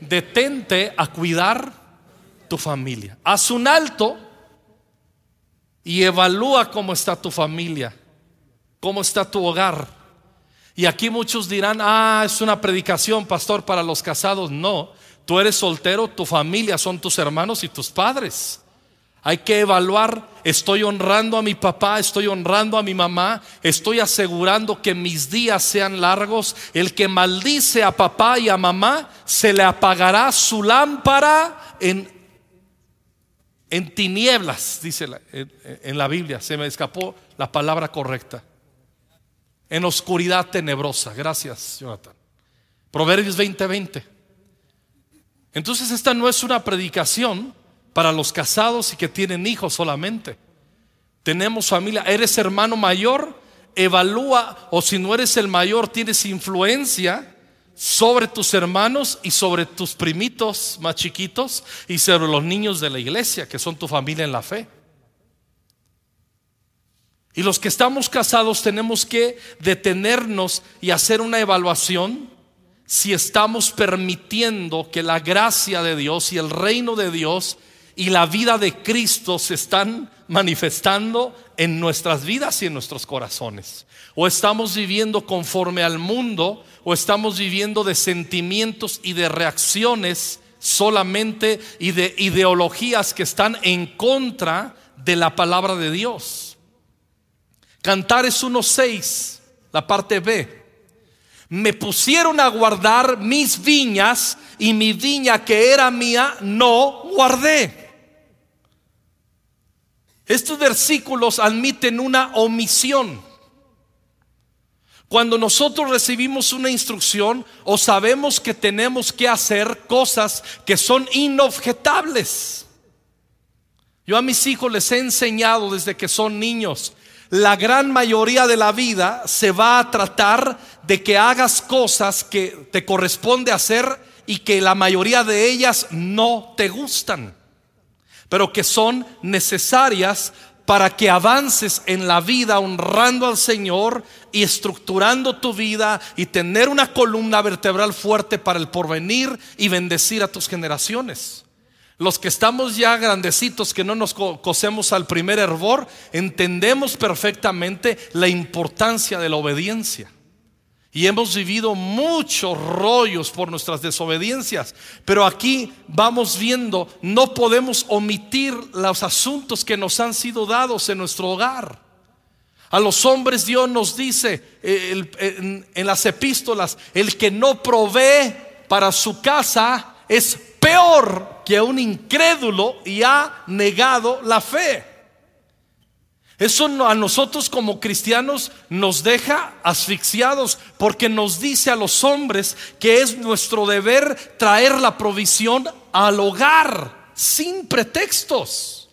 detente a cuidar tu familia. Haz un alto y evalúa cómo está tu familia, cómo está tu hogar. Y aquí muchos dirán, ah, es una predicación, pastor, para los casados. No, tú eres soltero, tu familia son tus hermanos y tus padres. Hay que evaluar, estoy honrando a mi papá, estoy honrando a mi mamá, estoy asegurando que mis días sean largos. El que maldice a papá y a mamá, se le apagará su lámpara en, en tinieblas, dice en la Biblia. Se me escapó la palabra correcta. En oscuridad tenebrosa. Gracias, Jonathan. Proverbios 20:20. Entonces esta no es una predicación para los casados y que tienen hijos solamente. Tenemos familia, eres hermano mayor, evalúa, o si no eres el mayor, tienes influencia sobre tus hermanos y sobre tus primitos más chiquitos y sobre los niños de la iglesia, que son tu familia en la fe. Y los que estamos casados tenemos que detenernos y hacer una evaluación si estamos permitiendo que la gracia de Dios y el reino de Dios y la vida de Cristo se están manifestando en nuestras vidas y en nuestros corazones. O estamos viviendo conforme al mundo o estamos viviendo de sentimientos y de reacciones solamente y de ideologías que están en contra de la palabra de Dios. Cantares 1.6, la parte B. Me pusieron a guardar mis viñas y mi viña que era mía no guardé. Estos versículos admiten una omisión. Cuando nosotros recibimos una instrucción o sabemos que tenemos que hacer cosas que son inobjetables. Yo a mis hijos les he enseñado desde que son niños, la gran mayoría de la vida se va a tratar de que hagas cosas que te corresponde hacer y que la mayoría de ellas no te gustan pero que son necesarias para que avances en la vida honrando al Señor y estructurando tu vida y tener una columna vertebral fuerte para el porvenir y bendecir a tus generaciones. Los que estamos ya grandecitos, que no nos cosemos al primer hervor, entendemos perfectamente la importancia de la obediencia. Y hemos vivido muchos rollos por nuestras desobediencias. Pero aquí vamos viendo, no podemos omitir los asuntos que nos han sido dados en nuestro hogar. A los hombres Dios nos dice eh, en las epístolas, el que no provee para su casa es peor que un incrédulo y ha negado la fe. Eso a nosotros como cristianos nos deja asfixiados porque nos dice a los hombres que es nuestro deber traer la provisión al hogar sin pretextos.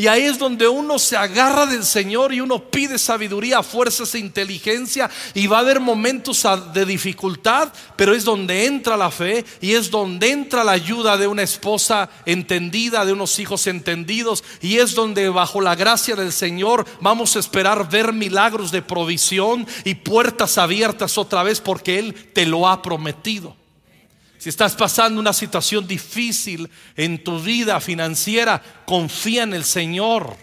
Y ahí es donde uno se agarra del Señor y uno pide sabiduría, fuerzas e inteligencia. Y va a haber momentos de dificultad, pero es donde entra la fe y es donde entra la ayuda de una esposa entendida, de unos hijos entendidos. Y es donde bajo la gracia del Señor vamos a esperar ver milagros de provisión y puertas abiertas otra vez porque Él te lo ha prometido. Si estás pasando una situación difícil en tu vida financiera, confía en el Señor.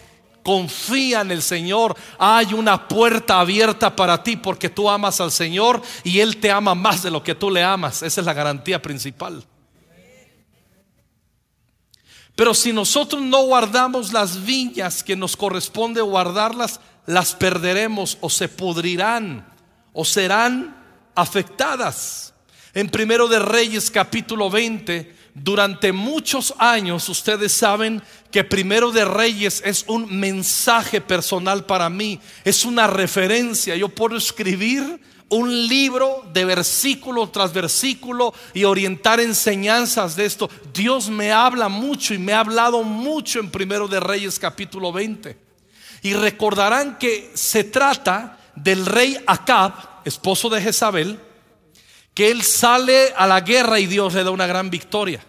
Confía en el Señor. Hay una puerta abierta para ti porque tú amas al Señor y Él te ama más de lo que tú le amas. Esa es la garantía principal. Pero si nosotros no guardamos las viñas que nos corresponde guardarlas, las perderemos o se pudrirán o serán afectadas. En Primero de Reyes capítulo 20, durante muchos años ustedes saben que Primero de Reyes es un mensaje personal para mí, es una referencia. Yo puedo escribir un libro de versículo tras versículo y orientar enseñanzas de esto. Dios me habla mucho y me ha hablado mucho en Primero de Reyes capítulo 20. Y recordarán que se trata del rey Acab, esposo de Jezabel, que él sale a la guerra y Dios le da una gran victoria.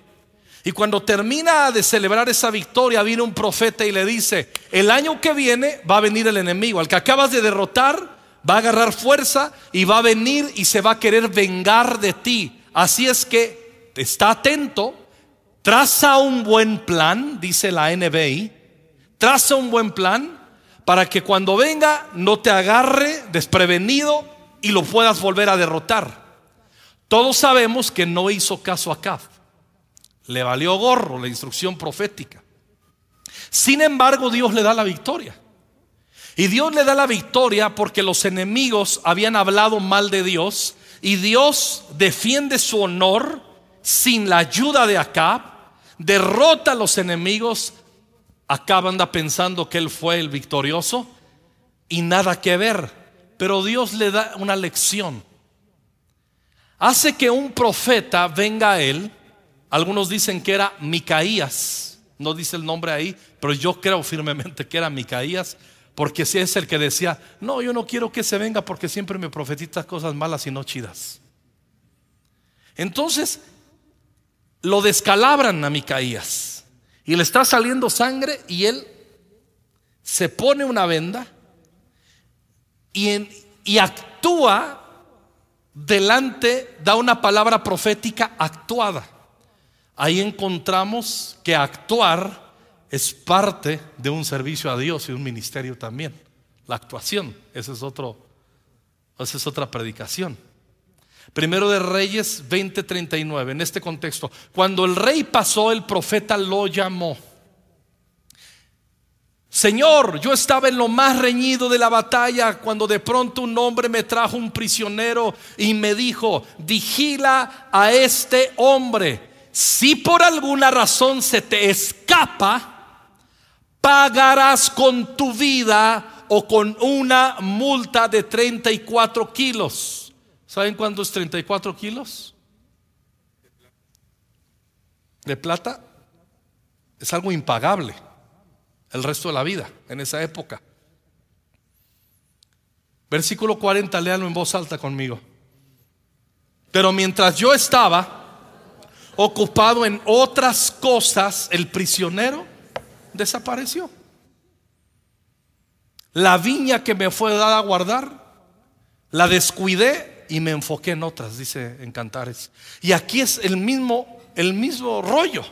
Y cuando termina de celebrar esa victoria, viene un profeta y le dice, el año que viene va a venir el enemigo, al que acabas de derrotar, va a agarrar fuerza y va a venir y se va a querer vengar de ti. Así es que está atento, traza un buen plan, dice la NBI, traza un buen plan para que cuando venga no te agarre desprevenido y lo puedas volver a derrotar. Todos sabemos que no hizo caso a Caf. Le valió gorro la instrucción profética. Sin embargo, Dios le da la victoria. Y Dios le da la victoria porque los enemigos habían hablado mal de Dios y Dios defiende su honor sin la ayuda de Acab, derrota a los enemigos. Acab anda pensando que él fue el victorioso y nada que ver. Pero Dios le da una lección. Hace que un profeta venga a él. Algunos dicen que era Micaías. No dice el nombre ahí, pero yo creo firmemente que era Micaías. Porque si es el que decía, no, yo no quiero que se venga porque siempre me profetiza cosas malas y no chidas. Entonces, lo descalabran a Micaías y le está saliendo sangre y él se pone una venda y, y actúa delante, da una palabra profética actuada. Ahí encontramos que actuar es parte de un servicio a Dios y un ministerio también. La actuación, ese es esa es otra predicación. Primero de Reyes 20:39, en este contexto, cuando el rey pasó, el profeta lo llamó. Señor, yo estaba en lo más reñido de la batalla cuando de pronto un hombre me trajo un prisionero y me dijo, vigila a este hombre. Si por alguna razón se te escapa, pagarás con tu vida o con una multa de 34 kilos. ¿Saben cuánto es 34 kilos? De plata. Es algo impagable el resto de la vida en esa época. Versículo 40, léalo en voz alta conmigo. Pero mientras yo estaba ocupado en otras cosas, el prisionero desapareció. La viña que me fue dada a guardar, la descuidé y me enfoqué en otras, dice en Cantares. Y aquí es el mismo, el mismo rollo.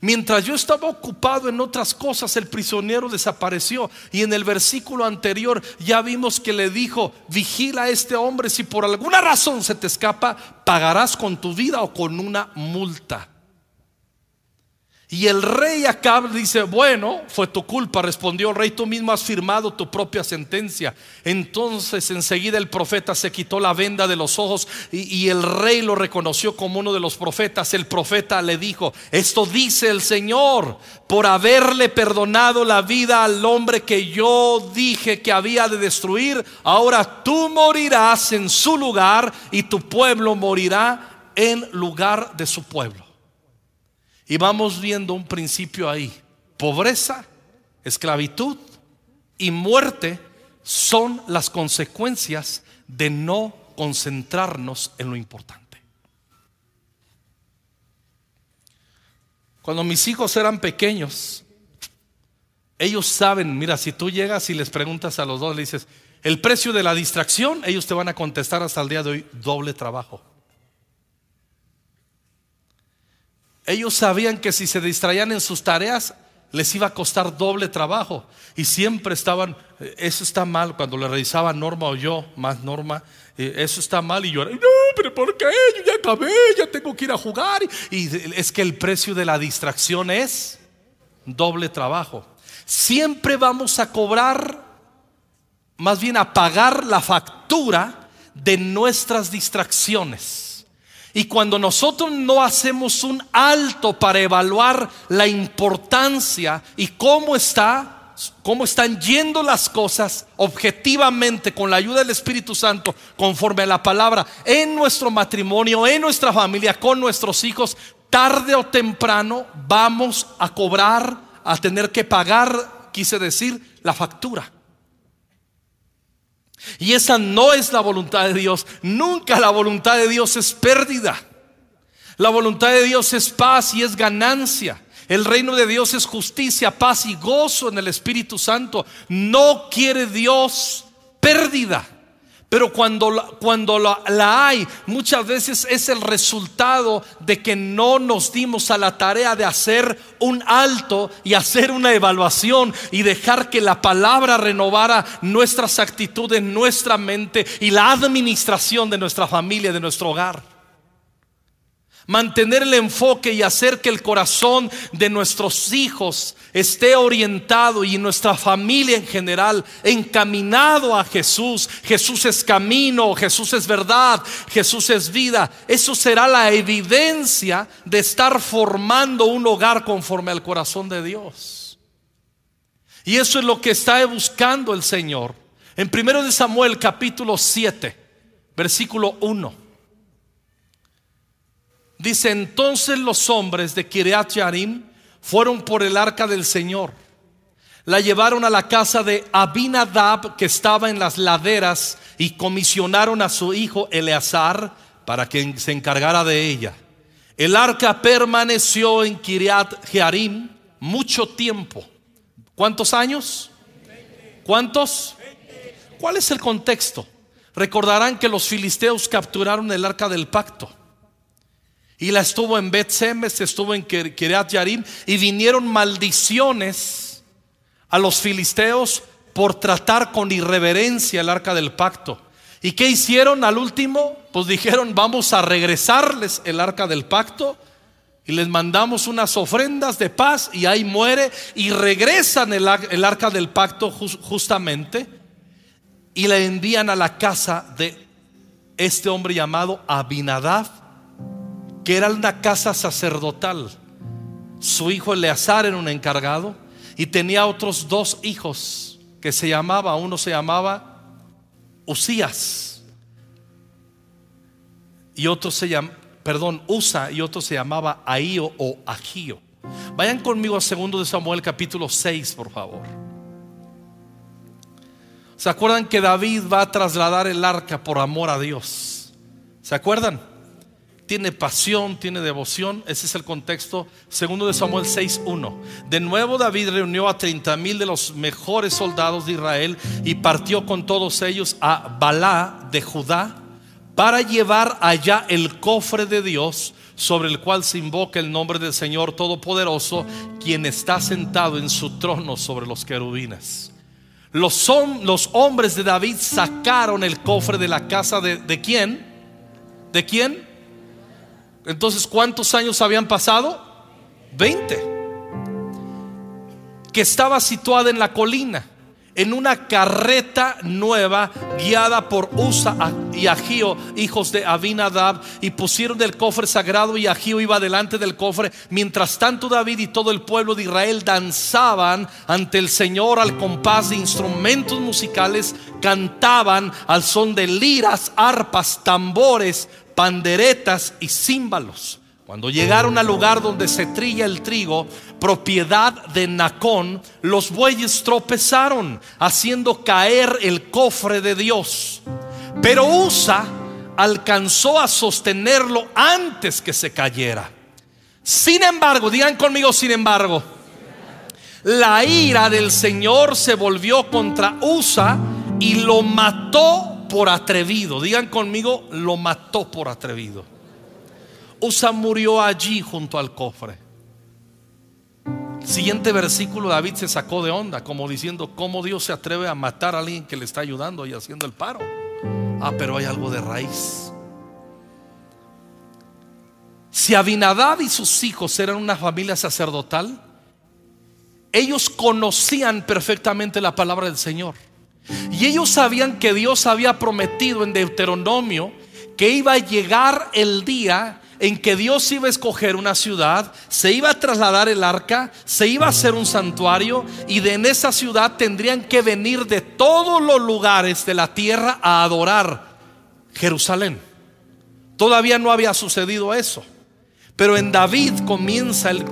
Mientras yo estaba ocupado en otras cosas, el prisionero desapareció. Y en el versículo anterior ya vimos que le dijo, vigila a este hombre, si por alguna razón se te escapa, pagarás con tu vida o con una multa. Y el rey Acab dice, bueno, fue tu culpa, respondió el rey, tú mismo has firmado tu propia sentencia. Entonces enseguida el profeta se quitó la venda de los ojos y, y, el rey lo reconoció como uno de los profetas. El profeta le dijo, esto dice el Señor, por haberle perdonado la vida al hombre que yo dije que había de destruir, ahora tú morirás en su lugar y tu pueblo morirá en lugar de su pueblo. Y vamos viendo un principio ahí. Pobreza, esclavitud y muerte son las consecuencias de no concentrarnos en lo importante. Cuando mis hijos eran pequeños, ellos saben, mira, si tú llegas y les preguntas a los dos, le dices, el precio de la distracción, ellos te van a contestar hasta el día de hoy, doble trabajo. Ellos sabían que si se distraían en sus tareas, les iba a costar doble trabajo. Y siempre estaban, eh, eso está mal, cuando le revisaba Norma o yo, más Norma, eh, eso está mal. Y yo, no, pero ¿por qué? Yo ya acabé, ya tengo que ir a jugar. Y es que el precio de la distracción es doble trabajo. Siempre vamos a cobrar, más bien a pagar la factura de nuestras distracciones. Y cuando nosotros no hacemos un alto para evaluar la importancia y cómo está, cómo están yendo las cosas objetivamente con la ayuda del Espíritu Santo, conforme a la palabra, en nuestro matrimonio, en nuestra familia, con nuestros hijos, tarde o temprano vamos a cobrar, a tener que pagar, quise decir, la factura. Y esa no es la voluntad de Dios. Nunca la voluntad de Dios es pérdida. La voluntad de Dios es paz y es ganancia. El reino de Dios es justicia, paz y gozo en el Espíritu Santo. No quiere Dios pérdida. Pero cuando, la, cuando la, hay, muchas veces es el resultado de que no nos dimos a la tarea de hacer un alto y hacer una evaluación y dejar que la palabra renovara nuestras actitudes, nuestra mente y la administración de nuestra familia, de nuestro hogar. Mantener el enfoque y hacer que el corazón de nuestros hijos esté orientado y nuestra familia en general encaminado a Jesús. Jesús es camino, Jesús es verdad, Jesús es vida. Eso será la evidencia de estar formando un hogar conforme al corazón de Dios. Y eso es lo que está buscando el Señor. En 1 Samuel capítulo 7, versículo 1. Dice, entonces los hombres de Kiriat Yarim fueron por el arca del Señor. La llevaron a la casa de Abinadab que estaba en las laderas y comisionaron a su hijo Eleazar para que se encargara de ella. El arca permaneció en Kiriat Jearim mucho tiempo. ¿Cuántos años? ¿Cuántos? ¿Cuál es el contexto? Recordarán que los filisteos capturaron el arca del pacto. Y la estuvo en Bet Semes, estuvo en Kiriat Yarim y vinieron maldiciones a los filisteos por tratar con irreverencia el arca del pacto. ¿Y qué hicieron al último? Pues dijeron, vamos a regresarles el arca del pacto y les mandamos unas ofrendas de paz y ahí muere y regresan el, arca del pacto justamente y la envían a la casa de este hombre llamado Abinadab que era una casa sacerdotal. Su hijo Eleazar era un encargado y tenía otros dos hijos que se llamaba, uno se llamaba Usías y otro se llama, perdón, Usa y otro se llamaba Ahío o Agío. Vayan conmigo a segundo de Samuel capítulo 6, por favor. ¿Se acuerdan que David va a trasladar el arca por amor a Dios? ¿Se acuerdan? Tiene pasión, tiene devoción. Ese es el contexto. Segundo de Samuel 6.1. De nuevo David reunió a 30 mil de los mejores soldados de Israel y partió con todos ellos a Balá de Judá para llevar allá el cofre de Dios sobre el cual se invoca el nombre del Señor Todopoderoso, quien está sentado en su trono sobre los querubines. Los, los hombres de David sacaron el cofre de la casa de, de quién? ¿De quién? Entonces, ¿cuántos años habían pasado? Veinte. Que estaba situada en la colina, en una carreta nueva guiada por Usa y Agío, hijos de Abinadab, y pusieron el cofre sagrado y Agío iba delante del cofre. Mientras tanto, David y todo el pueblo de Israel danzaban ante el Señor al compás de instrumentos musicales, cantaban al son de liras, arpas, tambores, panderetas y címbalos. Cuando llegaron al lugar donde se trilla el trigo, propiedad de Nacón, los bueyes tropezaron, haciendo caer el cofre de Dios. Pero Usa alcanzó a sostenerlo antes que se cayera. Sin embargo, digan conmigo, sin embargo, la ira del Señor se volvió contra Usa y lo mató por atrevido. Digan conmigo, lo mató por atrevido. Usa murió allí junto al cofre. Siguiente versículo, David se sacó de onda, como diciendo, ¿cómo Dios se atreve a matar a alguien que le está ayudando y haciendo el paro? Ah, pero hay algo de raíz. Si Abinadab y sus hijos eran una familia sacerdotal, ellos conocían perfectamente la palabra del Señor. Y ellos sabían que Dios había prometido en Deuteronomio que iba a llegar el día en que Dios iba a escoger una ciudad, se iba a trasladar el arca, se iba a hacer un santuario y de en esa ciudad tendrían que venir de todos los lugares de la tierra a adorar Jerusalén. Todavía no había sucedido eso. Pero en David comienza el,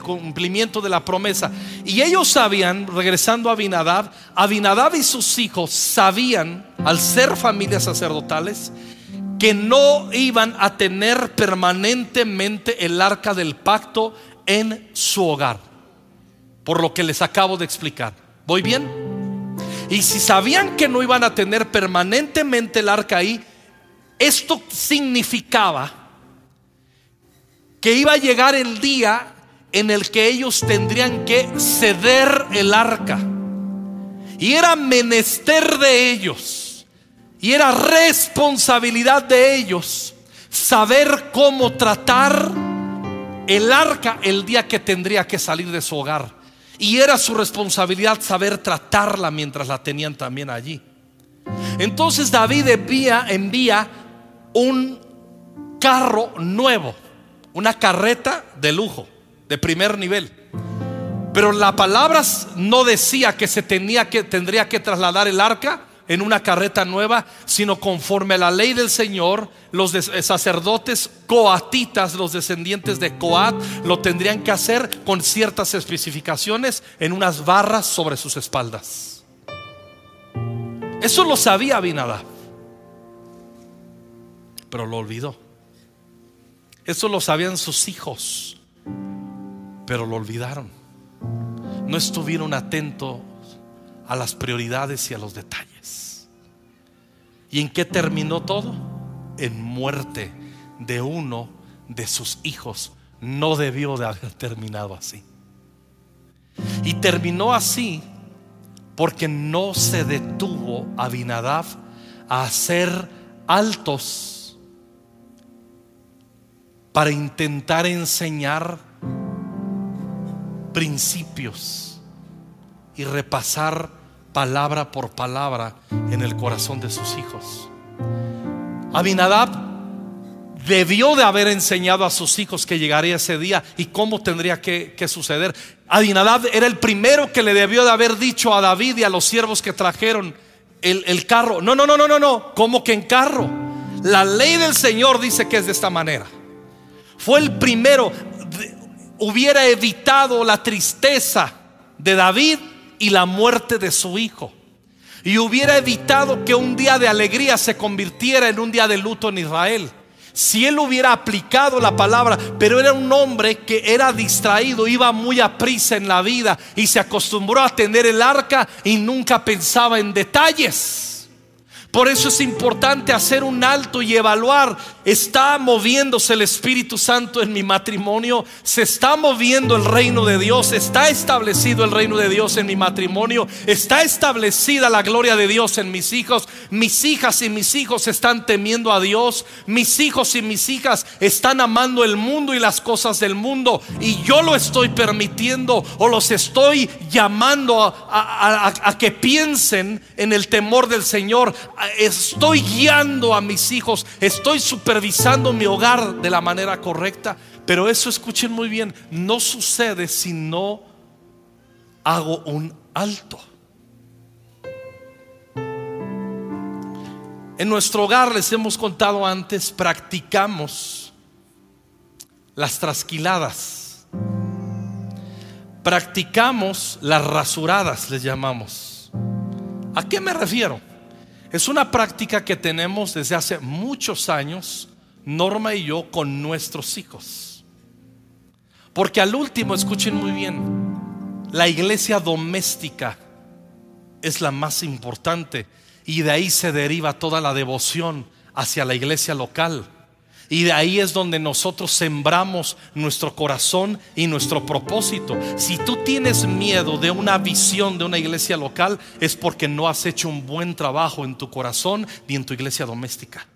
cumplimiento de la promesa. Y ellos sabían, regresando a Abinadab, Abinadab y sus hijos sabían, al ser familias sacerdotales, que no iban a tener permanentemente el arca del pacto en su hogar. Por lo que les acabo de explicar. ¿Voy bien? Y si sabían que no iban a tener permanentemente el arca ahí, esto significaba que iba a llegar el día en el que ellos tendrían que ceder el arca. Y era menester de ellos. Y era responsabilidad de ellos saber cómo tratar el arca el día que tendría que salir de su hogar. Y era su responsabilidad saber tratarla mientras la tenían también allí. Entonces David envía, envía un carro nuevo, una carreta de lujo, de primer nivel. Pero la palabra no decía que se tenía que tendría que trasladar el arca en una carreta nueva, sino conforme a la ley del Señor, los eh, sacerdotes coatitas, los descendientes de Coat, lo tendrían que hacer con ciertas especificaciones en unas barras sobre sus espaldas. Eso lo sabía Abinadab, pero lo olvidó. Eso lo sabían sus hijos, pero lo olvidaron. No estuvieron atentos a las prioridades y a los detalles. ¿Y en qué terminó todo? En muerte de uno de sus hijos. No debió de haber terminado así. Y terminó así porque no se detuvo Abinadab a hacer altos para intentar enseñar principios y repasar palabra por palabra en el corazón de sus hijos. Abinadab debió de haber enseñado a sus hijos que llegaría ese día y cómo tendría que, suceder. Abinadab era el primero que le debió de haber dicho a David y a los siervos que trajeron el, el carro. No, no, no, no, no, no. ¿Cómo que en carro? La ley del Señor dice que es de esta manera. Fue el primero. Hubiera evitado la tristeza de David y la muerte de su hijo. Y hubiera evitado que un día de alegría se convirtiera en un día de luto en Israel. Si él hubiera aplicado la palabra, pero era un hombre que era distraído, iba muy a prisa en la vida y se acostumbró a tener el arca y nunca pensaba en detalles. Por eso es importante hacer un alto y evaluar, ¿está moviéndose el Espíritu Santo en mi matrimonio? ¿Se está moviendo el reino de Dios? ¿Está establecido el reino de Dios en mi matrimonio? ¿Está establecida la gloria de Dios en mis hijos? Mis hijas y mis hijos están temiendo a Dios. Mis hijos y mis hijas están amando el mundo y las cosas del mundo. Y yo lo estoy permitiendo o los estoy llamando a, que piensen en el temor del Señor estoy guiando a mis hijos, estoy supervisando mi hogar de la manera correcta. Pero eso escuchen muy bien, no sucede si no hago un alto. En nuestro hogar, les hemos contado antes, practicamos las trasquiladas. Practicamos las rasuradas, les llamamos. ¿A qué me refiero? Es una práctica que tenemos desde hace muchos años, Norma y yo, con nuestros hijos. Porque al último, escuchen muy bien, la iglesia doméstica es la más importante y de ahí se deriva toda la devoción hacia la iglesia local. Y de ahí es donde nosotros sembramos nuestro corazón y nuestro propósito. Si tú tienes miedo de una visión de una iglesia local, es porque no has hecho un buen trabajo en tu corazón ni en tu iglesia doméstica.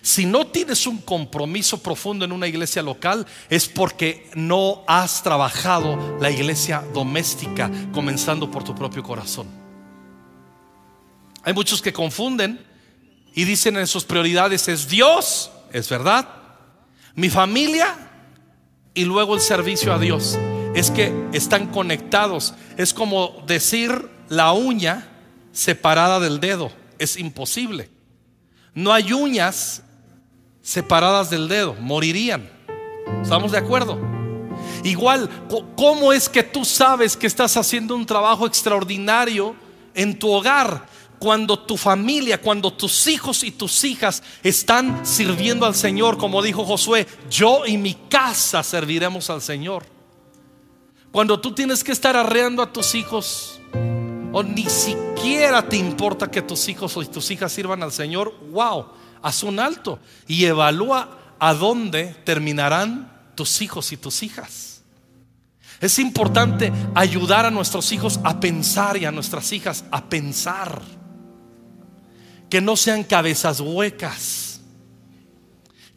Si no tienes un compromiso profundo en una iglesia local, es porque no has trabajado la iglesia doméstica, comenzando por tu propio corazón. Hay muchos que confunden y dicen en sus prioridades es Dios es verdad. Mi familia y luego el servicio a Dios. Es que están conectados. Es como decir la uña separada del dedo. Es imposible. No hay uñas separadas del dedo. Morirían. ¿Estamos de acuerdo? Igual, ¿cómo es que tú sabes que estás haciendo un trabajo extraordinario en tu hogar? Cuando tu familia, cuando tus hijos y tus hijas están sirviendo al Señor, como dijo Josué, yo y mi casa serviremos al Señor. Cuando tú tienes que estar arreando a tus hijos o ni siquiera te importa que tus hijos o tus hijas sirvan al Señor, wow, haz un alto y evalúa a dónde terminarán tus hijos y tus hijas. Es importante ayudar a nuestros hijos a pensar y a nuestras hijas a pensar. Que no sean cabezas huecas,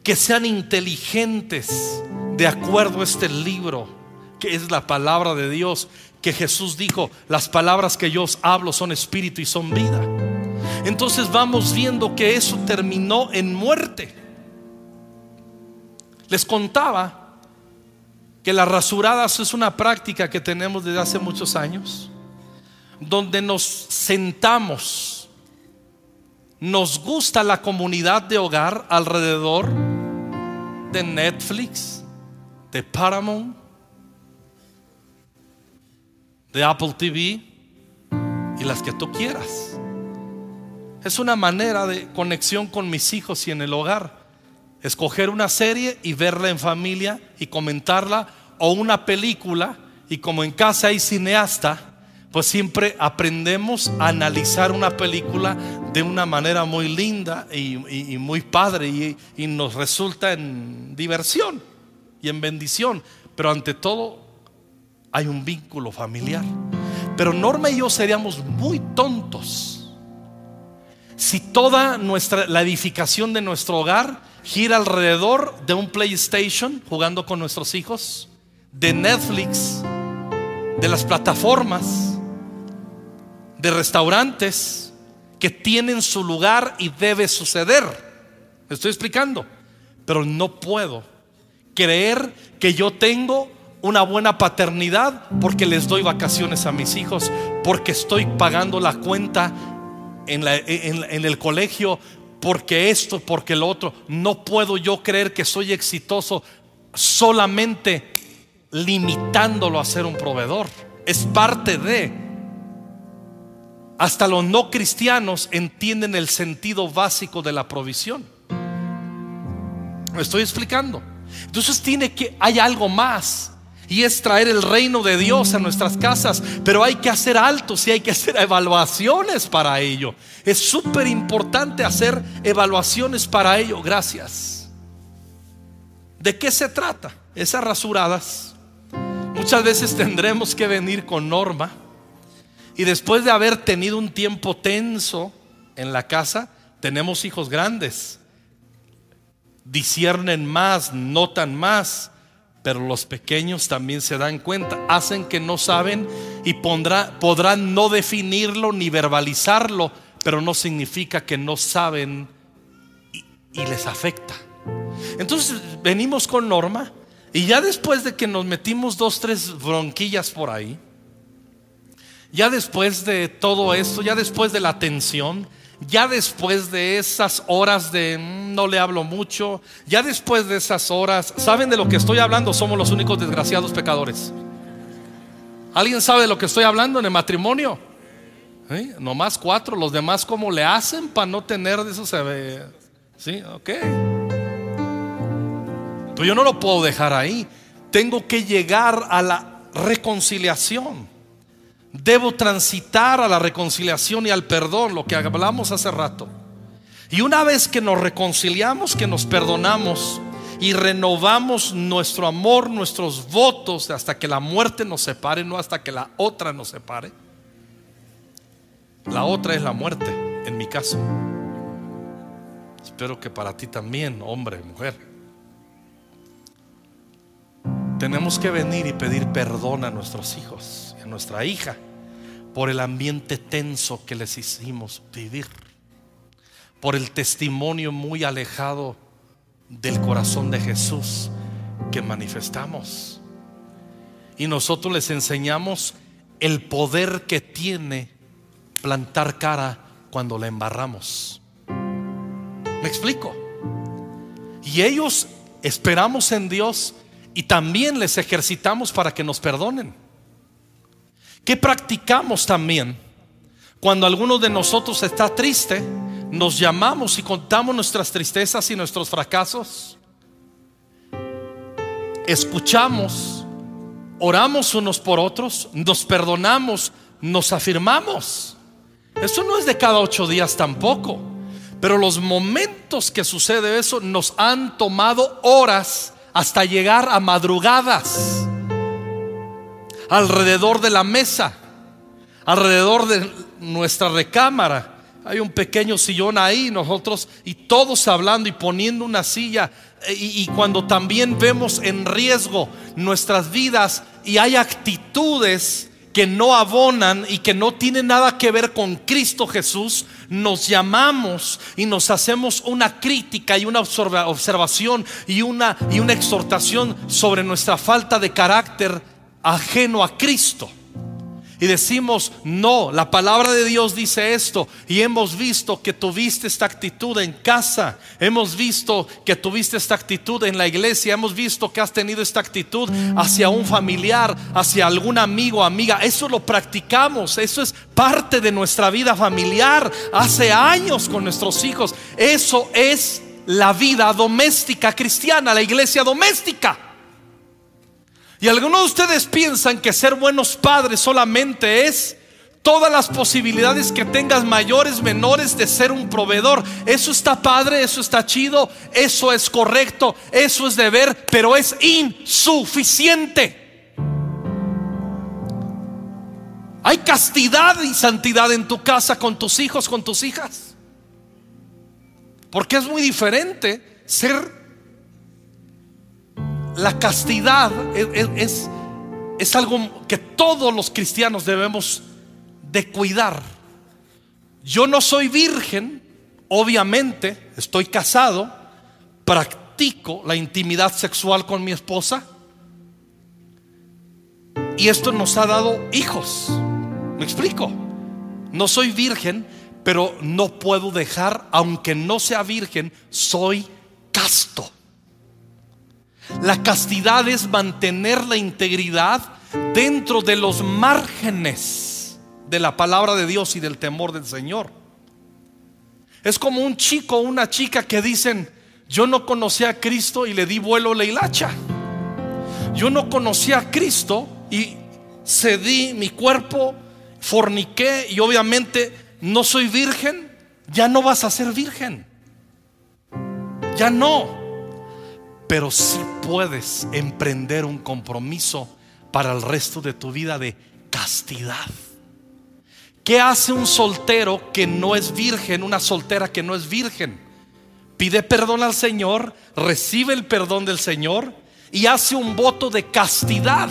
que sean inteligentes de acuerdo a este libro, que es la palabra de Dios, que Jesús dijo, las palabras que yo os hablo son espíritu y son vida. Entonces vamos viendo que eso terminó en muerte. Les contaba que las rasuradas es una práctica que tenemos desde hace muchos años, donde nos sentamos, nos gusta la comunidad de hogar alrededor de Netflix, de Paramount, de Apple TV y las que tú quieras. Es una manera de conexión con mis hijos y en el hogar. Escoger una serie y verla en familia y comentarla o una película y como en casa hay cineasta, pues siempre aprendemos a analizar una película de una manera muy linda y, muy padre y, y nos resulta en diversión y en bendición. Pero ante todo hay un vínculo familiar. Pero Norma y yo seríamos muy tontos si toda nuestra la edificación de nuestro hogar gira alrededor de un PlayStation jugando con nuestros hijos, de Netflix, de las plataformas, de restaurantes que tienen su lugar y debe suceder. Me estoy explicando, pero no puedo creer que yo tengo una buena paternidad porque les doy vacaciones a mis hijos, porque estoy pagando la cuenta en, el colegio, porque esto, porque lo otro. No puedo yo creer que soy exitoso solamente limitándolo a ser un proveedor. Es parte de... Hasta los no cristianos entienden el sentido básico de la provisión. Me estoy explicando. Entonces tiene que hay algo más y es traer el reino de Dios a nuestras casas, pero hay que hacer altos y hay que hacer evaluaciones para ello. Es súper importante hacer evaluaciones para ello. Gracias. ¿De qué se trata? Esas rasuradas. Muchas veces tendremos que venir con norma y después de haber tenido un tiempo tenso en la casa, tenemos hijos grandes. Disciernen más, notan más pero los pequeños también se dan cuenta, hacen que no saben y podrán no definirlo ni verbalizarlo, pero no significa que no saben y, y les afecta. Entonces venimos con Norma y ya después de que nos metimos dos, tres bronquillas por ahí, ya después de todo esto, ya después de la tensión, ya después de esas horas de mm, no le hablo mucho, ya después de esas horas, ¿saben de lo que estoy hablando? Somos los únicos desgraciados pecadores. ¿Alguien sabe de lo que estoy hablando en el matrimonio? ¿Sí? Nomás cuatro, los demás cómo le hacen para no tener de eso ve. Sí, ok. Pero yo no lo puedo dejar ahí. Tengo que llegar a la reconciliación. Debo transitar a la reconciliación y al perdón, lo que hablamos hace rato. Y una vez que nos reconciliamos, que nos perdonamos y renovamos nuestro amor, nuestros votos hasta que la muerte nos separe, no hasta que la otra nos separe. La otra es la muerte, en mi caso. Espero que para ti también, hombre, mujer. Tenemos que venir y pedir perdón a nuestros hijos, nuestra hija por el ambiente tenso que les hicimos vivir, por el testimonio muy alejado del corazón de Jesús que manifestamos. Y nosotros les enseñamos el poder que tiene plantar cara cuando la embarramos. ¿Me explico? Y ellos esperamos en Dios y también les ejercitamos para que nos perdonen. ¿Qué practicamos también? Cuando alguno de nosotros está triste, nos llamamos y contamos nuestras tristezas y nuestros fracasos. Escuchamos, oramos unos por otros, nos perdonamos nos afirmamos. Eso no es de cada ocho días tampoco. Pero los momentos que sucede eso nos han tomado horas hasta llegar a madrugadas alrededor de la mesa, alrededor de nuestra recámara. Hay un pequeño sillón ahí, nosotros, y todos hablando y poniendo una silla. Y, y, cuando también vemos en riesgo nuestras vidas y hay actitudes que no abonan y que no tienen nada que ver con Cristo Jesús, nos llamamos y nos hacemos una crítica y una observación y una, y una exhortación sobre nuestra falta de carácter ajeno a Cristo. Y decimos, no, la palabra de Dios dice esto. Y hemos visto que tuviste esta actitud en casa. Hemos visto que tuviste esta actitud en la iglesia. Hemos visto que has tenido esta actitud hacia un familiar, hacia algún amigo amiga. Eso lo practicamos. Eso es parte de nuestra vida familiar. Hace años con nuestros hijos. Eso es la vida doméstica cristiana, la iglesia doméstica. Y algunos de ustedes piensan que ser buenos padres solamente es todas las posibilidades que tengas mayores, menores de ser un proveedor. Eso está padre, eso está chido, eso es correcto, eso es deber, pero es insuficiente. Hay castidad y santidad en tu casa con tus hijos, con tus hijas. Porque es muy diferente ser la castidad es, es, algo que todos los cristianos debemos de cuidar. Yo no soy virgen, obviamente, estoy casado, practico la intimidad sexual con mi esposa y esto nos ha dado hijos. ¿Me explico? No soy virgen, pero no puedo dejar, aunque no sea virgen, soy casto. La castidad es mantener la integridad dentro de los márgenes de la palabra de Dios y del temor del Señor. Es como un chico o una chica que dicen, yo no conocía a Cristo y le di vuelo a la hilacha. Yo no conocía a Cristo y cedí mi cuerpo, forniqué y obviamente no soy virgen. Ya no vas a ser virgen. Ya no pero sí puedes emprender un compromiso para el resto de tu vida de castidad. ¿Qué hace un soltero que no es virgen, una soltera que no es virgen? Pide perdón al Señor, recibe el perdón del Señor y hace un voto de castidad.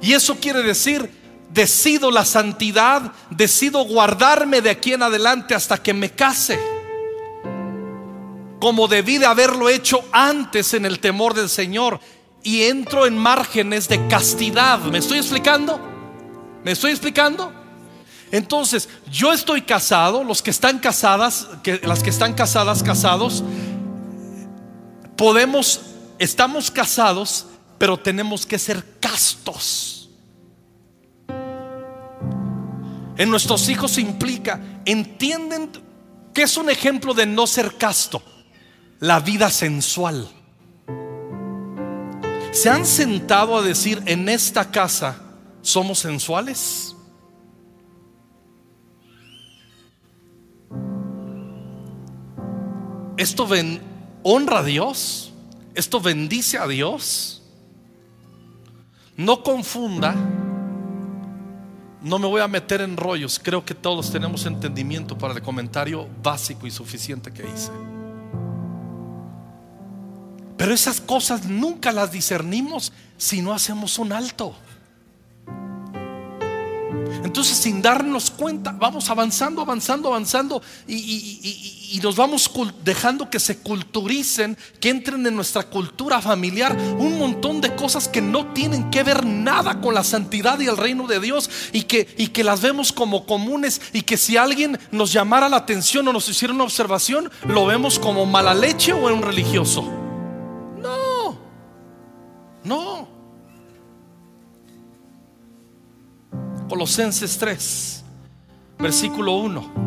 Y eso quiere decir, decido la santidad, decido guardarme de aquí en adelante hasta que me case como debí de haberlo hecho antes en el temor del Señor y entro en márgenes de castidad. ¿Me estoy explicando? ¿Me estoy explicando? Entonces, yo estoy casado, los que están casadas, las que están casadas, casados, podemos, estamos casados, pero tenemos que ser castos. En nuestros hijos implica, entienden que es un ejemplo de no ser casto la vida sensual. ¿Se han sentado a decir en esta casa somos sensuales? ¿Esto honra a Dios? ¿Esto bendice a Dios? No confunda, no me voy a meter en rollos, creo que todos tenemos entendimiento para el comentario básico y suficiente que hice. Pero esas cosas nunca las discernimos si no hacemos un alto. Entonces, sin darnos cuenta, vamos avanzando, avanzando, avanzando y, nos vamos dejando que se culturicen, que entren en nuestra cultura familiar un montón de cosas que no tienen que ver nada con la santidad y el reino de Dios y que, y que las vemos como comunes y que si alguien nos llamara la atención o nos hiciera una observación, lo vemos como mala leche o un religioso. No. Colosenses 3, versículo 1.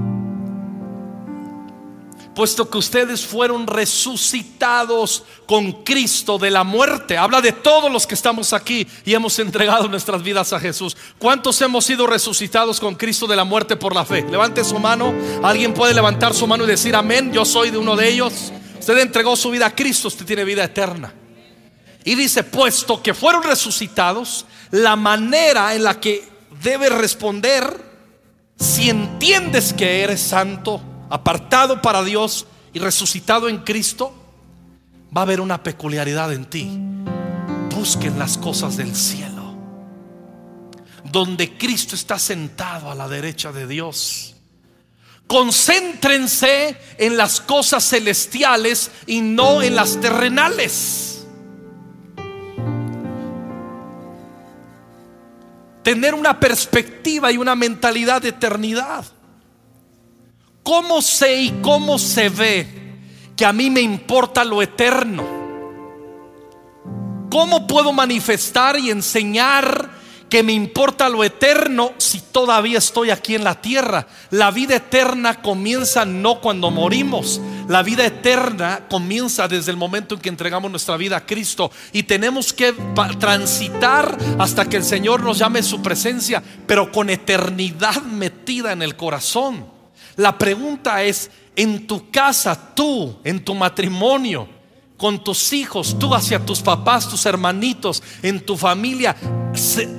puesto que ustedes fueron resucitados con Cristo de la muerte. Habla de todos los que estamos aquí y hemos entregado nuestras vidas a Jesús. ¿Cuántos hemos sido resucitados con Cristo de la muerte por la fe? Levante su mano. ¿Alguien puede levantar su mano y decir amén? Yo soy de uno de ellos. Usted entregó su vida a Cristo, usted tiene vida eterna. Y dice, puesto que fueron resucitados, la manera en la que debes responder, si entiendes que eres santo, apartado para Dios y resucitado en Cristo, va a haber una peculiaridad en ti. Busquen las cosas del cielo, donde Cristo está sentado a la derecha de Dios. Concéntrense en las cosas celestiales y no en las terrenales. Tener una perspectiva y una mentalidad de eternidad. ¿Cómo sé y cómo se ve que a mí me importa lo eterno? ¿Cómo puedo manifestar y enseñar que me importa lo eterno si todavía estoy aquí en la tierra? La vida eterna comienza no cuando morimos. La vida eterna comienza desde el momento en que entregamos nuestra vida a Cristo y tenemos que transitar hasta que el Señor nos llame su presencia, pero con eternidad metida en el corazón. La pregunta es, en tu casa, tú, en tu matrimonio, con tus hijos, tú hacia tus papás, tus hermanitos, en tu familia,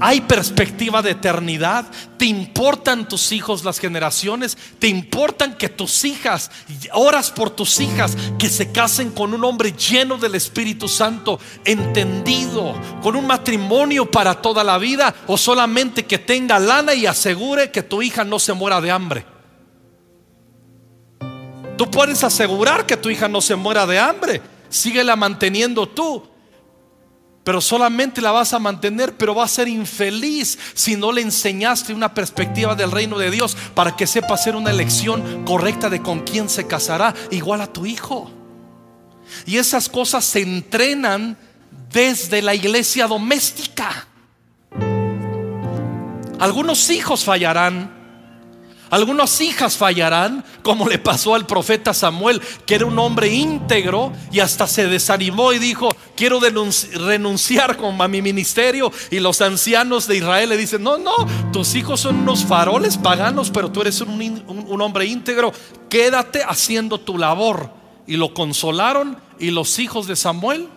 ¿hay perspectiva de eternidad? ¿Te importan tus hijos, las generaciones? ¿Te importan que tus hijas, oras por tus hijas, que se casen con un hombre lleno del Espíritu Santo, entendido, con un matrimonio para toda la vida, o solamente que tenga lana y asegure que tu hija no se muera de hambre? Tú puedes asegurar que tu hija no se muera de hambre. Síguela manteniendo tú. Pero solamente la vas a mantener, pero va a ser infeliz si no le enseñaste una perspectiva del reino de Dios para que sepa hacer una elección correcta de con quién se casará, igual a tu hijo. Y esas cosas se entrenan desde la iglesia doméstica. Algunos hijos fallarán, algunas hijas fallarán, como le pasó al profeta Samuel, que era un hombre íntegro y hasta se desanimó y dijo, quiero renunciar a mi ministerio. Y los ancianos de Israel le dicen, no, no, tus hijos son unos faroles paganos, pero tú eres un, un hombre íntegro, quédate haciendo tu labor. Y lo consolaron y los hijos de Samuel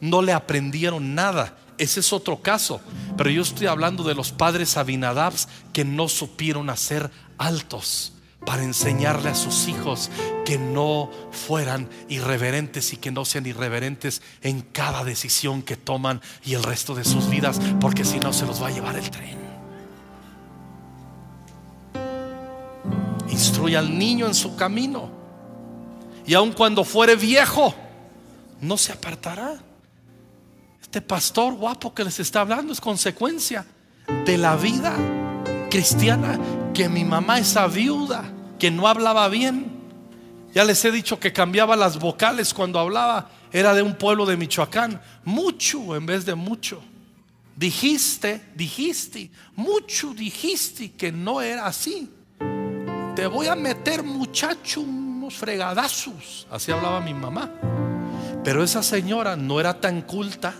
no le aprendieron nada. Ese es otro caso. Pero yo estoy hablando de los padres Abinadabs que no supieron hacer altos para enseñarle a sus hijos que no fueran irreverentes y que no sean irreverentes en cada decisión que toman y el resto de sus vidas, porque si no se los va a llevar el tren. Instruye al niño en su camino y aun cuando fuere viejo, no se apartará. Este pastor guapo que les está hablando es consecuencia de la vida cristiana que mi mamá, esa viuda, que no hablaba bien, ya les he dicho que cambiaba las vocales cuando hablaba, era de un pueblo de Michoacán, mucho en vez de mucho. Dijiste, dijiste, mucho dijiste que no era así. Te voy a meter muchacho unos fregadazos. Así hablaba mi mamá. Pero esa señora no era tan culta.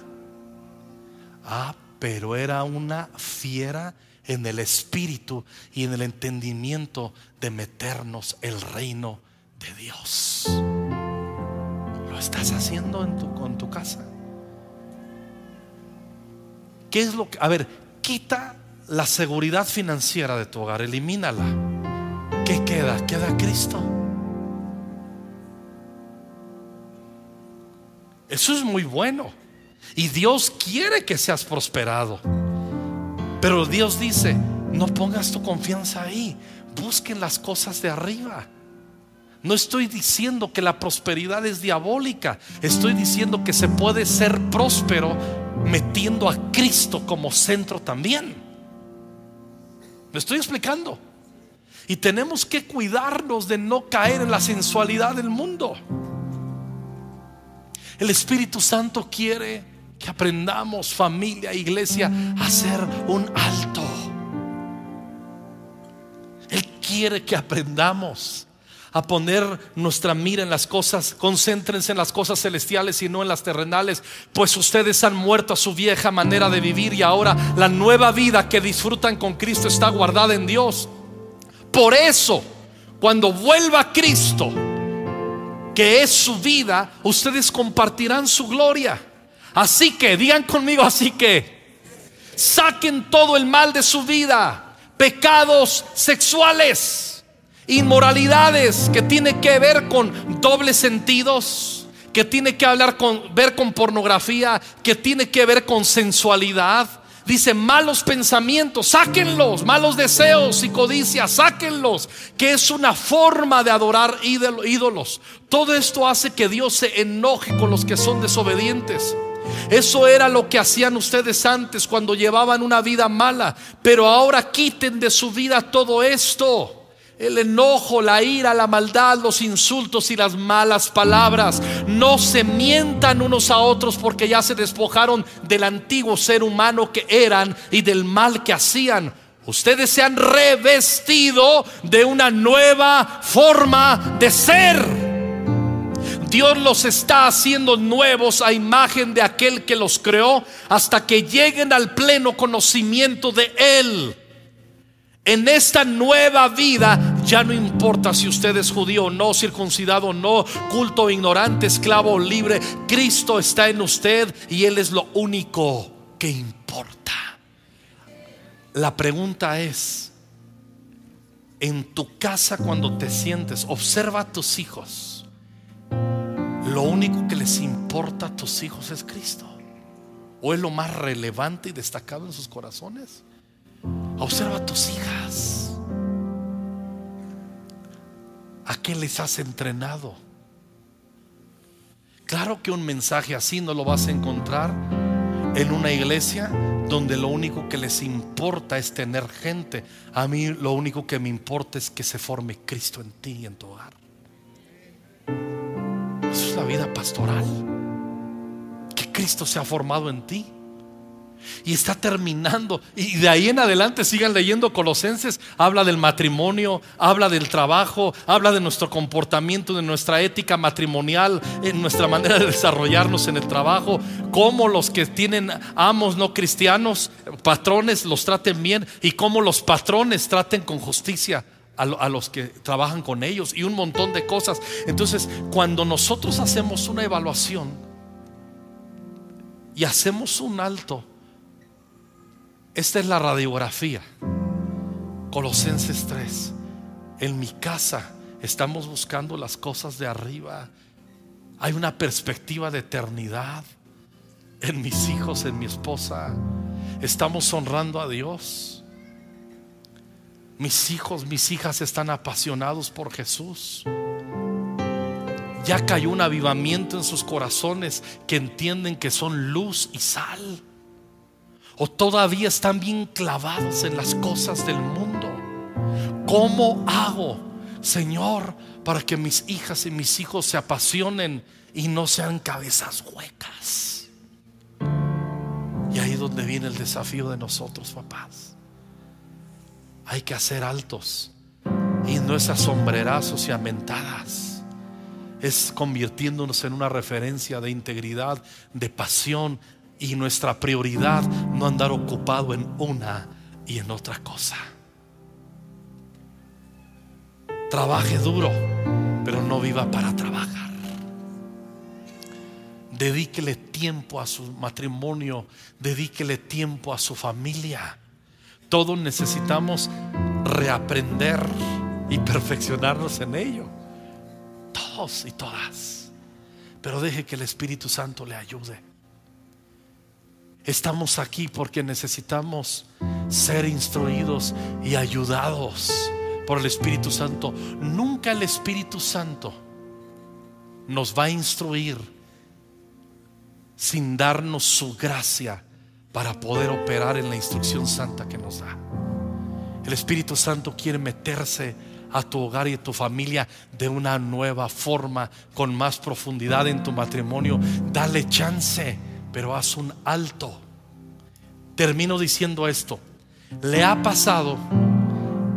Ah, pero era una fiera en el espíritu y en el entendimiento de meternos el reino de Dios. ¿Lo estás haciendo en tu, con tu casa? ¿Qué es lo que... A ver, quita la seguridad financiera de tu hogar, elimínala. ¿Qué queda? Queda Cristo. Eso es muy bueno. Y Dios quiere que seas prosperado. Pero Dios dice, no pongas tu confianza ahí, busquen las cosas de arriba. No estoy diciendo que la prosperidad es diabólica, estoy diciendo que se puede ser próspero metiendo a Cristo como centro también. Me estoy explicando. Y tenemos que cuidarnos de no caer en la sensualidad del mundo. El Espíritu Santo quiere que aprendamos familia, iglesia, a hacer un alto. Él quiere que aprendamos a poner nuestra mira en las cosas, concéntrense en las cosas celestiales y no en las terrenales, pues ustedes han muerto a su vieja manera de vivir y ahora la nueva vida que disfrutan con Cristo está guardada en Dios. Por eso, cuando vuelva Cristo, que es su vida, ustedes compartirán su gloria. Así que, digan conmigo, así que, saquen todo el mal de su vida, pecados sexuales inmoralidades que tiene que ver con dobles sentidos, que tiene que hablar con ver con pornografía, que tiene que ver con sensualidad. Dice malos pensamientos, sáquenlos, malos deseos y codicias, sáquenlos, que es una forma de adorar ídolos. Todo esto hace que Dios se enoje con los que son desobedientes. Eso era lo que hacían ustedes antes cuando llevaban una vida mala, pero ahora quiten de su vida todo esto el enojo, la ira, la maldad, los insultos y las malas palabras. No se mientan unos a otros porque ya se despojaron del antiguo ser humano que eran y del mal que hacían. Ustedes se han revestido de una nueva forma de ser. Dios los está haciendo nuevos a imagen de aquel que los creó hasta que lleguen al pleno conocimiento de Él. En esta nueva vida ya no importa si usted es judío o no, circuncidado o no, culto o ignorante, esclavo o libre, Cristo está en usted y Él es lo único que importa. La pregunta es, en tu casa cuando te sientes, observa a tus hijos. Lo único que les importa a tus hijos es Cristo. ¿O es lo más relevante y destacado en sus corazones? Observa a tus hijas. ¿A qué les has entrenado? Claro que un mensaje así no lo vas a encontrar en una iglesia donde lo único que les importa es tener gente. A mí lo único que me importa es que se forme Cristo en ti y en tu hogar. Vida pastoral. Que Cristo se ha formado en ti. Y está terminando. Y de ahí en adelante sigan leyendo Colosenses. Habla del matrimonio, habla del trabajo, habla de nuestro comportamiento, de nuestra ética matrimonial, en nuestra manera de desarrollarnos en el trabajo. Cómo los que tienen amos no cristianos, patrones, los traten bien. Y cómo los patrones traten con justicia a, los que trabajan con ellos. Y un montón de cosas. Entonces, cuando nosotros hacemos una evaluación y hacemos un alto esta es la radiografía. Colosenses 3. En mi casa estamos buscando las cosas de arriba. Hay una perspectiva de eternidad. En mis hijos, en mi esposa. Estamos honrando a Dios. Mis hijos, mis hijas están apasionados por Jesús. Ya cayó un avivamiento en sus corazones que entienden que son luz y sal o todavía están bien clavados en las cosas del mundo. ¿Cómo hago, Señor, para que mis hijas y mis hijos se apasionen y no sean cabezas huecas? Y ahí es donde viene el desafío de nosotros, papás. Hay que hacer altos y no es a sombrerazos y a mentadas. Es convirtiéndonos en una referencia de integridad, de pasión, y nuestra prioridad no andar ocupado en una y en otra cosa. Trabaje duro, pero no viva para trabajar. Dedíquele tiempo a su matrimonio, dedíquele tiempo a su familia. Todos necesitamos reaprender y perfeccionarnos en ello. Todos y todas. Pero deje que el Espíritu Santo le ayude. Estamos aquí porque necesitamos ser instruidos y ayudados por el Espíritu Santo. Nunca el Espíritu Santo nos va a instruir sin darnos su gracia para poder operar en la instrucción santa que nos da. El Espíritu Santo quiere meterse a tu hogar y a tu familia de una nueva forma, con más profundidad en tu matrimonio. Dale chance pero haz un alto. Termino diciendo esto. Le ha pasado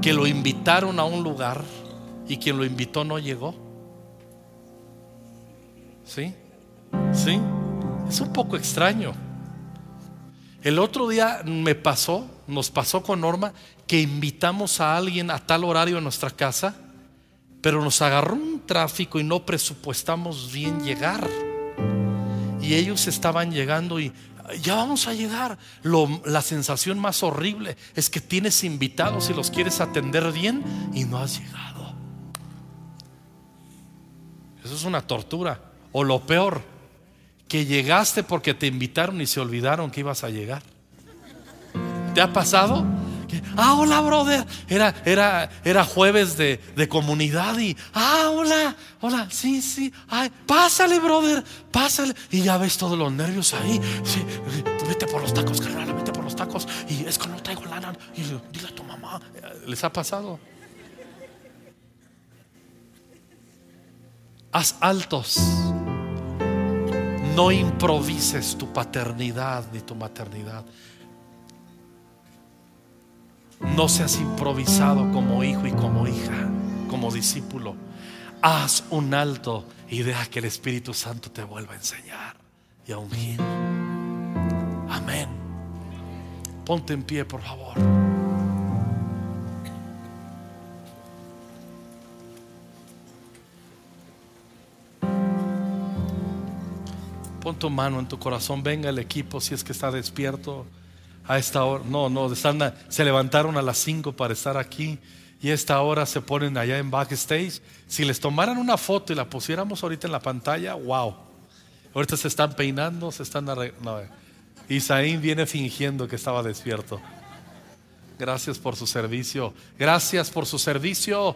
que lo invitaron a un lugar y quien lo invitó no llegó. ¿Sí? ¿Sí? Es un poco extraño. El otro día me pasó, nos pasó con Norma, que invitamos a alguien a tal horario en nuestra casa, pero nos agarró un tráfico y no presupuestamos bien llegar. Y ellos estaban llegando y ya vamos a llegar. la sensación más horrible es que tienes invitados y los quieres atender bien y no has llegado. Eso es una tortura. O lo peor, que llegaste porque te invitaron y se olvidaron que ibas a llegar. ¿Te ha pasado? ah, hola, brother. Era, era, era jueves de, comunidad y, ah, hola, hola, sí, sí, ay, pásale, brother, pásale. Y ya ves todos los nervios ahí. Sí, vete por los tacos, carnal, vete por los tacos. Y es que no traigo lana. Y dile a tu mamá, ¿les ha pasado? Haz altos. No improvises tu paternidad ni tu maternidad. No seas improvisado como hijo y como hija, como discípulo. Haz un alto y deja que el Espíritu Santo te vuelva a enseñar y a ungir. Amén. Ponte en pie, por favor. Pon tu mano en tu corazón. Venga el equipo si es que está despierto a esta hora. No, no, se levantaron a las 5 para estar aquí y a esta hora se ponen allá en backstage. Si les tomaran una foto y la pusiéramos ahorita en la pantalla, wow. Ahorita se están peinando, se están arreglando. Isaín viene fingiendo que estaba despierto. Gracias por su servicio. Gracias por su servicio.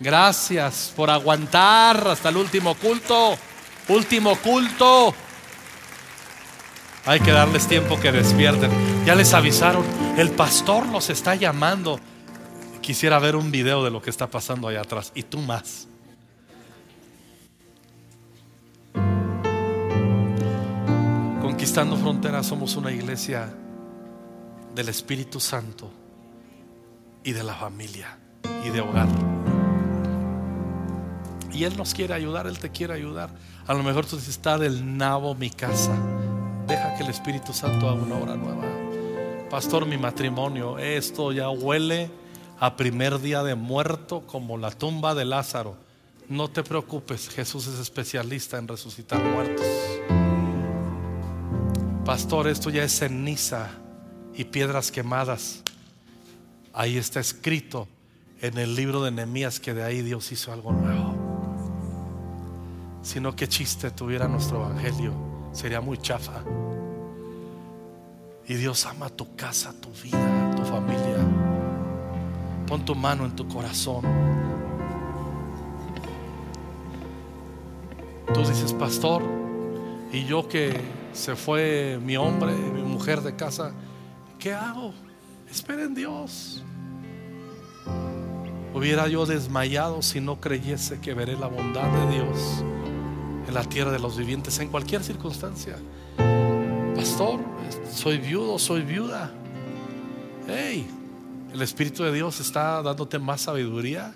Gracias por aguantar hasta el último culto. Último culto. Hay que darles tiempo que despierten. Ya les avisaron, el pastor los está llamando. Quisiera ver un video de lo que está pasando allá atrás. Y tú más. Conquistando fronteras somos una iglesia del Espíritu Santo y de la familia y de hogar. Y Él nos quiere ayudar, Él te quiere ayudar. A lo mejor tú dices, está del nabo mi casa. Deja que el Espíritu Santo haga una obra nueva. Pastor, mi matrimonio, esto ya huele a primer día de muerto como la tumba de Lázaro. No te preocupes, Jesús es especialista en resucitar muertos. Pastor, esto ya es ceniza y piedras quemadas. Ahí está escrito en el libro de Nehemías que de ahí Dios hizo algo nuevo. Sino que chiste tuviera nuestro evangelio sería muy chafa. Y Dios ama tu casa, tu vida, tu familia. Pon tu mano en tu corazón. Tú dices, pastor, y yo que se fue mi hombre, mi mujer de casa, ¿qué hago? Espera en Dios. Hubiera yo desmayado si no creyese que veré la bondad de Dios en la tierra de los vivientes en cualquier circunstancia. Pastor, soy viudo, soy viuda. Hey, el Espíritu de Dios está dándote más sabiduría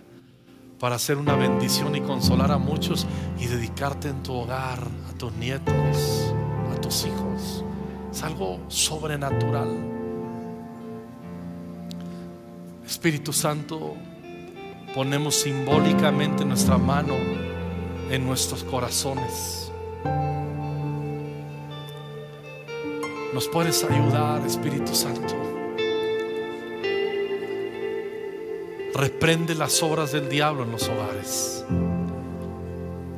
para hacer una bendición y consolar a muchos y dedicarte en tu hogar, a tus nietos, a tus hijos. Es algo sobrenatural. Espíritu Santo, ponemos simbólicamente nuestra mano en nuestros corazones. Nos puedes ayudar, Espíritu Santo. Reprende las obras del diablo en los hogares.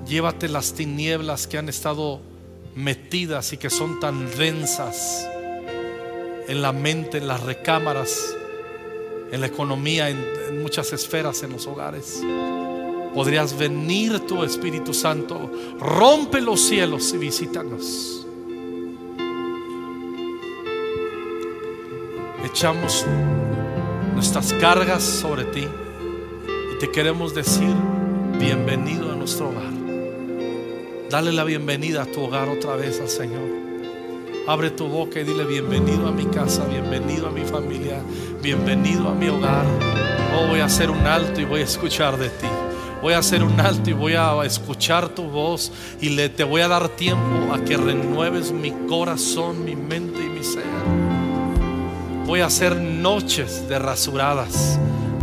Llévate las tinieblas que han estado metidas y que son tan densas en la mente, en las recámaras, en la economía, en, muchas esferas en los hogares podrías venir tu Espíritu Santo, rompe los cielos y visítanos. Echamos nuestras cargas sobre ti y te queremos decir, bienvenido a nuestro hogar. Dale la bienvenida a tu hogar otra vez al Señor. Abre tu boca y dile bienvenido a mi casa, bienvenido a mi familia, bienvenido a mi hogar. Oh, voy a hacer un alto y voy a escuchar de ti. Voy a hacer un alto y voy a escuchar tu voz y le, te voy a dar tiempo a que renueves mi corazón, mi mente y mi ser. Voy a hacer noches de rasuradas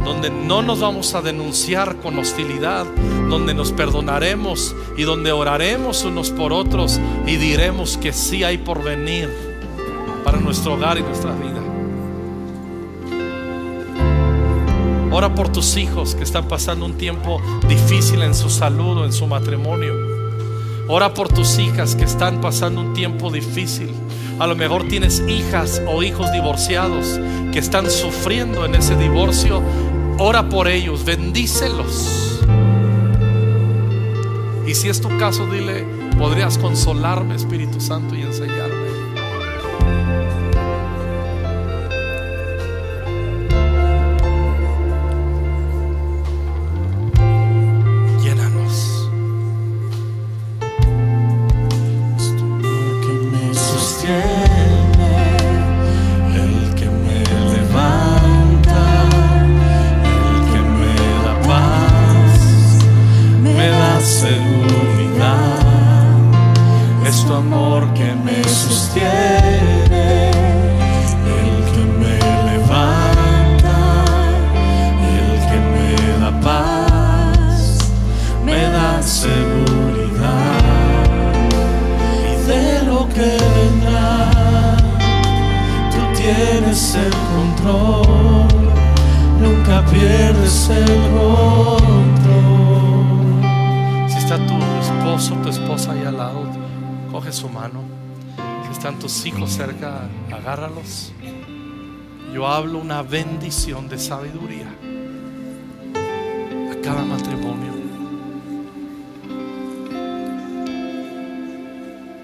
donde no nos vamos a denunciar con hostilidad, donde nos perdonaremos y donde oraremos unos por otros y diremos que sí hay por venir para nuestro hogar y nuestra vida. Ora por tus hijos que están pasando un tiempo difícil en su salud o en su matrimonio. Ora por tus hijas que están pasando un tiempo difícil. A lo mejor tienes hijas o hijos divorciados que están sufriendo en ese divorcio Ora por ellos, bendícelos. Y si es tu caso, dile, podrías consolarme, Espíritu Santo, y enseñarme. Bendición de sabiduría a cada matrimonio.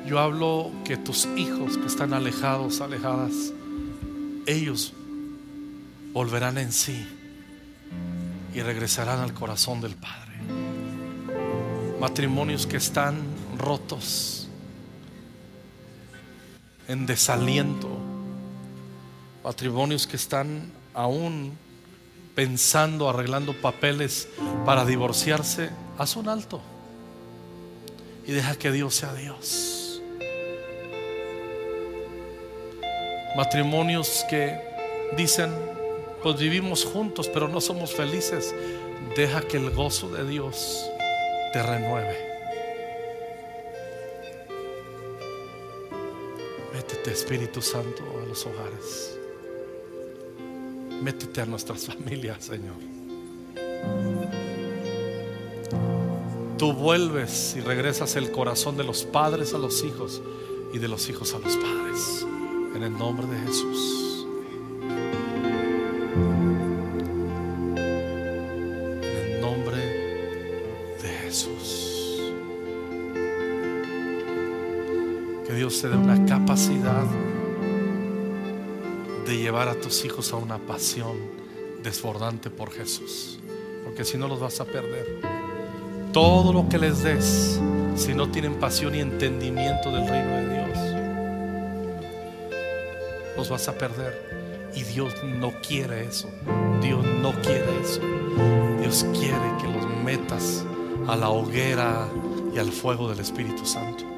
Yo hablo que tus hijos que están alejados, alejadas, ellos volverán en sí y regresarán al corazón del Padre. Matrimonios que están rotos, en desaliento, matrimonios que están aún pensando, arreglando papeles para divorciarse, haz un alto y deja que Dios sea Dios. Matrimonios que dicen, pues vivimos juntos, pero no somos felices. Deja que el gozo de Dios te renueve. Métete, Espíritu Santo, a los hogares. Métete a nuestras familias, Señor. Tú vuelves y regresas el corazón de los padres a los hijos y de los hijos a los padres. En el nombre de Jesús. Tus hijos a una pasión desbordante por Jesús. Porque si no los vas a perder. Todo lo que les des, si no tienen pasión y entendimiento del reino de Dios, los vas a perder. Y Dios no quiere eso. Dios no quiere eso. Dios quiere que los metas a la hoguera y al fuego del Espíritu Santo.